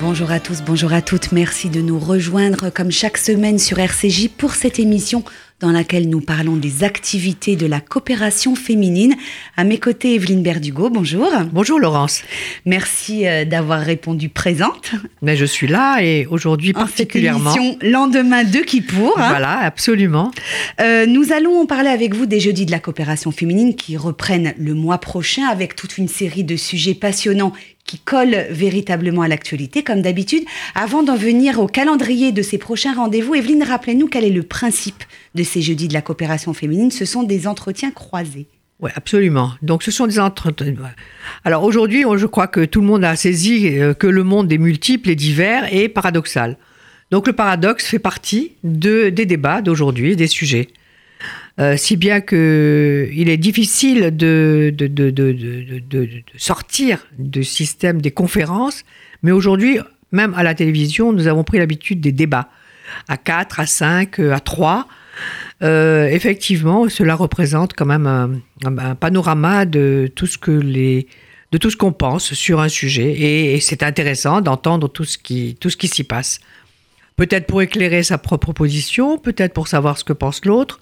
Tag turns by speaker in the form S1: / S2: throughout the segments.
S1: Bonjour à tous, bonjour à toutes. Merci de nous rejoindre comme chaque semaine sur RCJ pour cette émission dans laquelle nous parlons des activités de la coopération féminine. À mes côtés, Evelyne Berdugo, bonjour.
S2: Bonjour Laurence.
S1: Merci euh, d'avoir répondu présente.
S2: Mais je suis là et aujourd'hui particulièrement.
S1: En cette émission lendemain de Kippour.
S2: Hein. Voilà, absolument.
S1: Euh, nous allons parler avec vous des jeudis de la coopération féminine qui reprennent le mois prochain avec toute une série de sujets passionnants qui colle véritablement à l'actualité, comme d'habitude. Avant d'en venir au calendrier de ces prochains rendez-vous, Evelyne, rappelez-nous quel est le principe de ces jeudis de la coopération féminine. Ce sont des entretiens croisés.
S2: Oui, absolument. Donc ce sont des entretiens. Alors aujourd'hui, je crois que tout le monde a saisi euh, que le monde est multiple et divers et paradoxal. Donc le paradoxe fait partie de, des débats d'aujourd'hui, des sujets. Euh, si bien que il est difficile de, de, de, de, sortir du système des conférences, mais aujourd'hui, même à la télévision, nous avons pris l'habitude des débats à 4, à 5, à 3. Euh, effectivement, cela représente quand même un, panorama de tout ce que les de tout ce qu'on pense sur un sujet et, et c'est intéressant d'entendre tout ce qui tout ce qui s'y passe. Peut-être pour éclairer sa propre position, peut-être pour savoir ce que pense l'autre,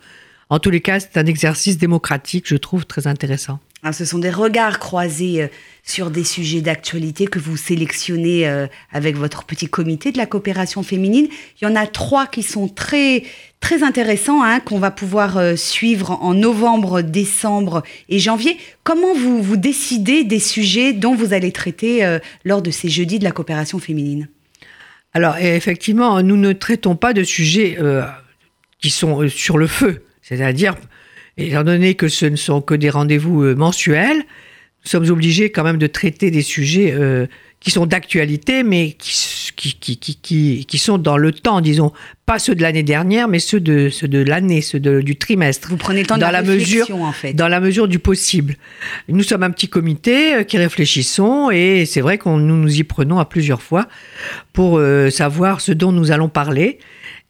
S2: en tous les cas, c'est un exercice démocratique, je trouve, très intéressant.
S1: Ce sont des regards croisés euh, sur des sujets d'actualité que vous sélectionnez euh, avec votre petit comité de la coopération féminine. Il y en a trois qui sont très très intéressants, hein, qu'on va pouvoir euh, suivre en novembre, décembre et janvier. Comment vous, vous décidez des sujets dont vous allez traiter lors de ces jeudis de la coopération féminine?
S2: Alors effectivement, nous ne traitons pas de sujets qui sont sur le feu. C'est-à-dire, étant donné que ce ne sont que des rendez-vous euh, mensuels, nous sommes obligés quand même de traiter des sujets euh, qui sont d'actualité, mais qui, qui, qui, qui, sont dans le temps, disons, pas ceux de l'année dernière, mais ceux de, ceux de l'année, ceux du trimestre.
S1: Vous prenez le temps de
S2: la, mesure,
S1: en fait.
S2: Dans la mesure du possible. Nous sommes un petit comité euh, qui réfléchissons et c'est vrai qu'on nous nous y prenons à plusieurs fois pour savoir ce dont nous allons parler.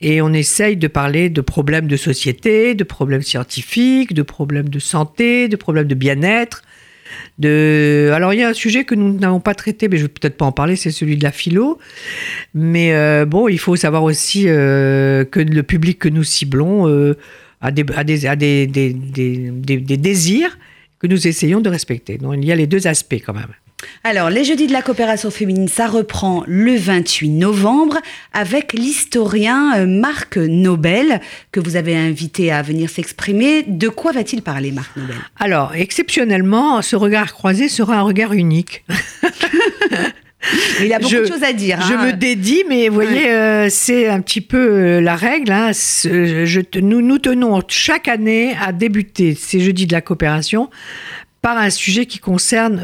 S2: Et on essaye de parler de problèmes de société, de problèmes scientifiques, de problèmes de santé, de problèmes de bien-être. De... Alors il y a un sujet que nous n'avons pas traité, mais je vais peut-être pas en parler, c'est celui de la philo. Mais euh, bon, il faut savoir aussi euh, que le public que nous ciblons euh, a, des, désirs que nous essayons de respecter. Donc il y a les deux aspects quand même.
S1: Alors, les jeudis de la coopération féminine, ça reprend le 28 novembre avec l'historien euh, Marc Nobel, que vous avez invité à venir s'exprimer. De quoi va-t-il parler, Marc Nobel?
S2: Alors, exceptionnellement, ce regard croisé sera un regard unique.
S1: Il a beaucoup de choses à dire.
S2: Je
S1: hein.
S2: me dédie, mais vous voyez, euh, c'est un petit peu euh, la règle. Hein. Je, nous, nous tenons chaque année à débuter ces jeudis de la coopération par un sujet qui concerne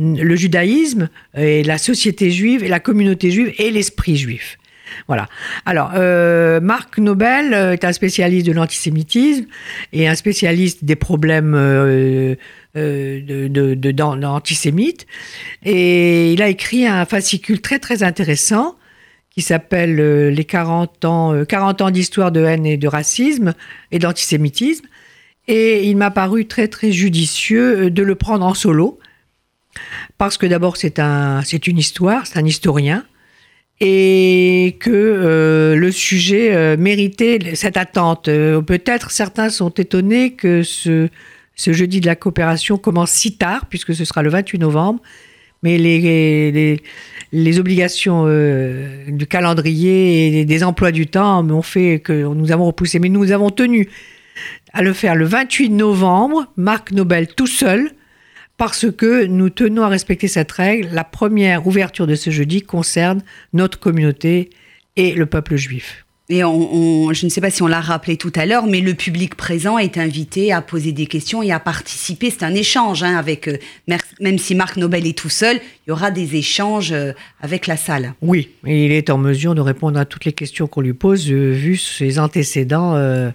S2: le judaïsme et la société juive et la communauté juive et l'esprit juif. Voilà. Alors, euh, Marc Nobel euh, est un spécialiste de l'antisémitisme et un spécialiste des problèmes euh, d'antisémites. Et il a écrit un fascicule très très intéressant qui s'appelle Les 40 ans, 40 ans d'histoire de haine et de racisme et d'antisémitisme. Et il m'a paru très très judicieux de le prendre en solo parce que d'abord c'est un, c'est une histoire, c'est un historien, et que euh, le sujet euh, méritait cette attente. Euh, peut-être certains sont étonnés que ce, ce jeudi de la coopération commence si tard, puisque ce sera le 28 novembre, mais les, les, les obligations du calendrier et des emplois du temps ont fait que nous avons repoussé. Mais nous avons tenu à le faire le 28 novembre, Marc Nobel tout seul, parce que nous tenons à respecter cette règle. La première ouverture de ce jeudi concerne notre communauté et le peuple juif.
S1: Et on, je ne sais pas si on l'a rappelé tout à l'heure, mais le public présent est invité à poser des questions et à participer. C'est un échange hein, avec, euh, même si Marc Nobel est tout seul, il y aura des échanges euh, avec la salle.
S2: Oui, et il est en mesure de répondre à toutes les questions qu'on lui pose, euh, vu ses antécédents euh,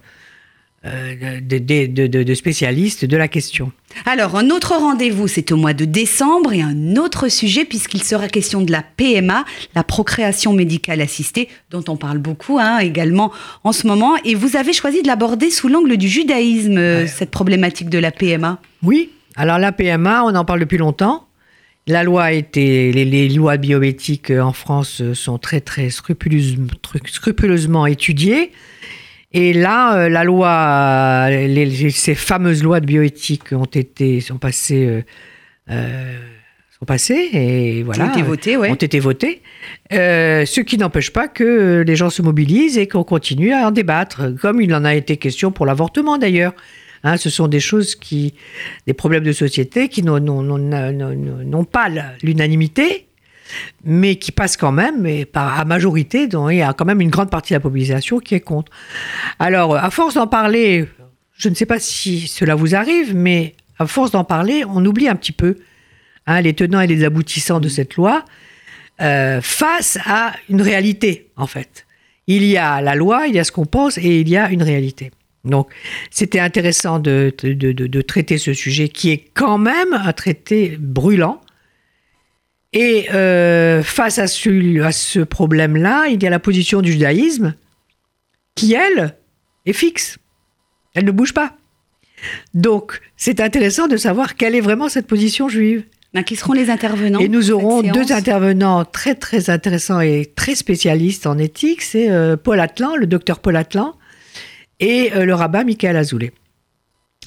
S2: de, spécialistes de la question.
S1: Alors, un autre rendez-vous, c'est au mois de décembre et un autre sujet, puisqu'il sera question de la PMA, la procréation médicale assistée, dont on parle beaucoup hein, également en ce moment. Et vous avez choisi de l'aborder sous l'angle du judaïsme, cette problématique de la PMA.
S2: Oui, Alors la PMA, on en parle depuis longtemps. La loi a été, les, les lois bioéthiques en France sont très très scrupuleusement, scrupuleusement étudiées. Et là, euh, la loi, les- ces fameuses lois de bioéthique ont été, sont passées, euh, euh, sont passées et voilà,
S1: ont été votés, ouais.
S2: ont été votées. Euh, ce qui n'empêche pas que les gens se mobilisent et qu'on continue à en débattre, comme il en a été question pour l'avortement d'ailleurs. Hein, ce sont des choses qui, des problèmes de société qui n'ont pas l'unanimité, mais qui passent quand même, et par, à majorité, dont il y a quand même une grande partie de la population qui est contre. Alors, à force d'en parler, je ne sais pas si cela vous arrive, mais à force d'en parler, on oublie un petit peu hein, les tenants et les aboutissants de cette loi euh, face à une réalité, en fait. Il y a la loi, il y a ce qu'on pense, et il y a une réalité. Donc, c'était intéressant de, de- de- de traiter ce sujet qui est quand même un traité brûlant. Et euh, face à ce, à ce problème-là, il y a la position du judaïsme qui, elle, est fixe. Elle ne bouge pas. Donc, c'est intéressant de savoir quelle est vraiment cette position juive.
S1: Ben, qui seront les intervenants
S2: Et nous aurons deux intervenants très très intéressants et très spécialistes en éthique. C'est euh, Paul Atlan, le docteur Paul Atlan, et euh, le rabbin Michael Azoulay.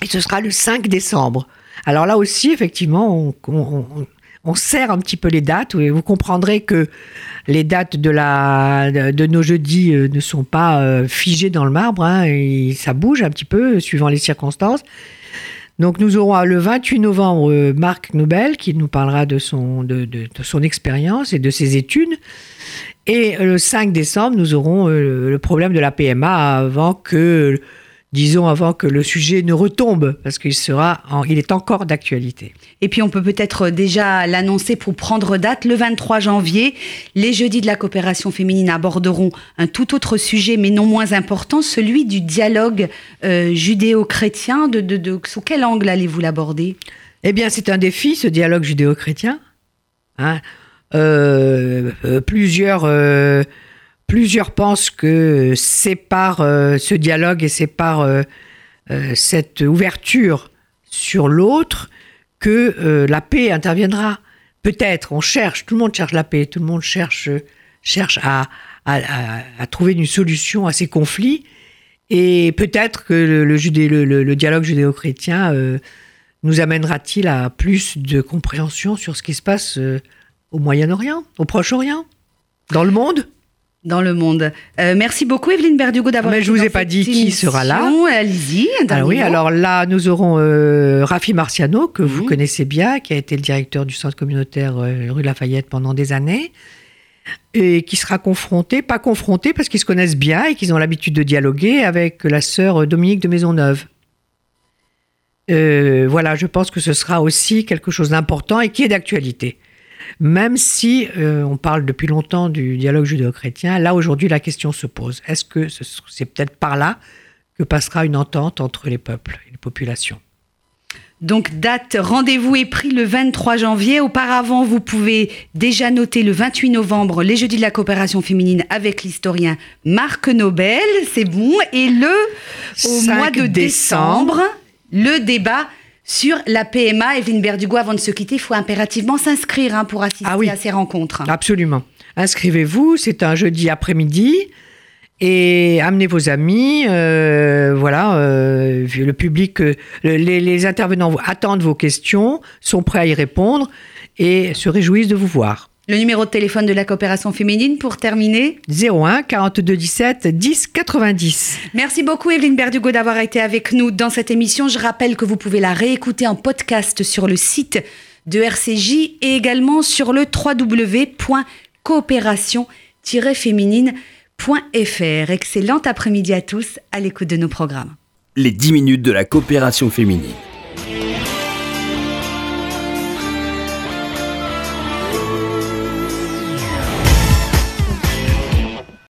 S2: Et ce sera le 5 décembre. Alors là aussi, effectivement, on, on, on- on serre un petit peu les dates. Vous comprendrez que les dates de, la, de, nos jeudis euh, ne sont pas euh, figées dans le marbre. hein, et ça bouge un petit peu suivant les circonstances. Donc nous aurons euh, le 28 novembre euh, Marc Nobel qui nous parlera de son, de, de- son expérience et de ses études. Et euh, le 5 décembre, nous aurons euh, le problème de la PMA avant que, disons, avant que le sujet ne retombe, parce qu'il sera, en- il est encore d'actualité.
S1: Et puis on peut peut-être déjà l'annoncer pour prendre date. Le 23 janvier, les jeudis de la coopération féminine aborderont un tout autre sujet, mais non moins important, celui du dialogue euh, judéo-chrétien. De, de, de- sous quel angle allez-vous l'aborder?
S2: Eh bien, c'est un défi, ce dialogue judéo-chrétien. Hein. Euh, euh, plusieurs, euh, plusieurs pensent que c'est par euh, ce dialogue et c'est par euh, euh, cette ouverture sur l'autre que la paix interviendra. Peut-être, on cherche, tout le monde cherche la paix, tout le monde cherche, cherche à, à- trouver une solution à ces conflits. Et peut-être que le, dialogue judéo-chrétien nous amènera-t-il à plus de compréhension sur ce qui se passe au Moyen-Orient, au Proche-Orient, dans le monde?
S1: Dans le monde Euh, Merci beaucoup Evelyne Berdugo d'avoir
S2: Mais je vous ai pas dit qui sera là.
S1: Allez-y.
S2: Ah oui,
S1: mot.
S2: alors là, nous aurons euh, Rafi Marciano, que vous
S1: Mhm.
S2: connaissez bien, qui a été le directeur du centre communautaire euh, rue Lafayette pendant des années, et qui sera confronté, pas confronté parce qu'ils se connaissent bien et qu'ils ont l'habitude de dialoguer avec la sœur Dominique de Maisonneuve. Euh, voilà, je pense que ce sera aussi quelque chose d'important et qui est d'actualité. Même si euh, on parle depuis longtemps du dialogue judéo-chrétien, là aujourd'hui la question se pose. Est-ce que ce- c'est peut-être par là que passera une entente entre les peuples et les populations?
S1: Donc date, rendez-vous est pris le 23 janvier. Auparavant, vous pouvez déjà noter le 28 novembre les Jeudis de la coopération féminine avec l'historien Marc Nobel, c'est bon. Et le au
S2: 5
S1: mois de
S2: décembre.
S1: décembre, le débat sur la PMA. Evelyne Berdugo, avant de se quitter, il faut impérativement s'inscrire hein, pour assister
S2: Ah oui.
S1: à ces rencontres.
S2: Absolument. Inscrivez-vous, c'est un jeudi après-midi. Et amenez vos amis, euh, voilà, euh, le public, euh, les, les intervenants attendent vos questions, sont prêts à y répondre et se réjouissent de vous voir.
S1: Le numéro de téléphone de la coopération féminine pour terminer.
S2: 01 42 17 10 90.
S1: Merci beaucoup Evelyne Berdugo d'avoir été avec nous dans cette émission. Je rappelle que vous pouvez la réécouter en podcast sur le site de RCJ et également sur le www.coopération-féminine.fr. Excellent après-midi à tous à l'écoute de nos programmes.
S3: Les 10 minutes de la coopération féminine.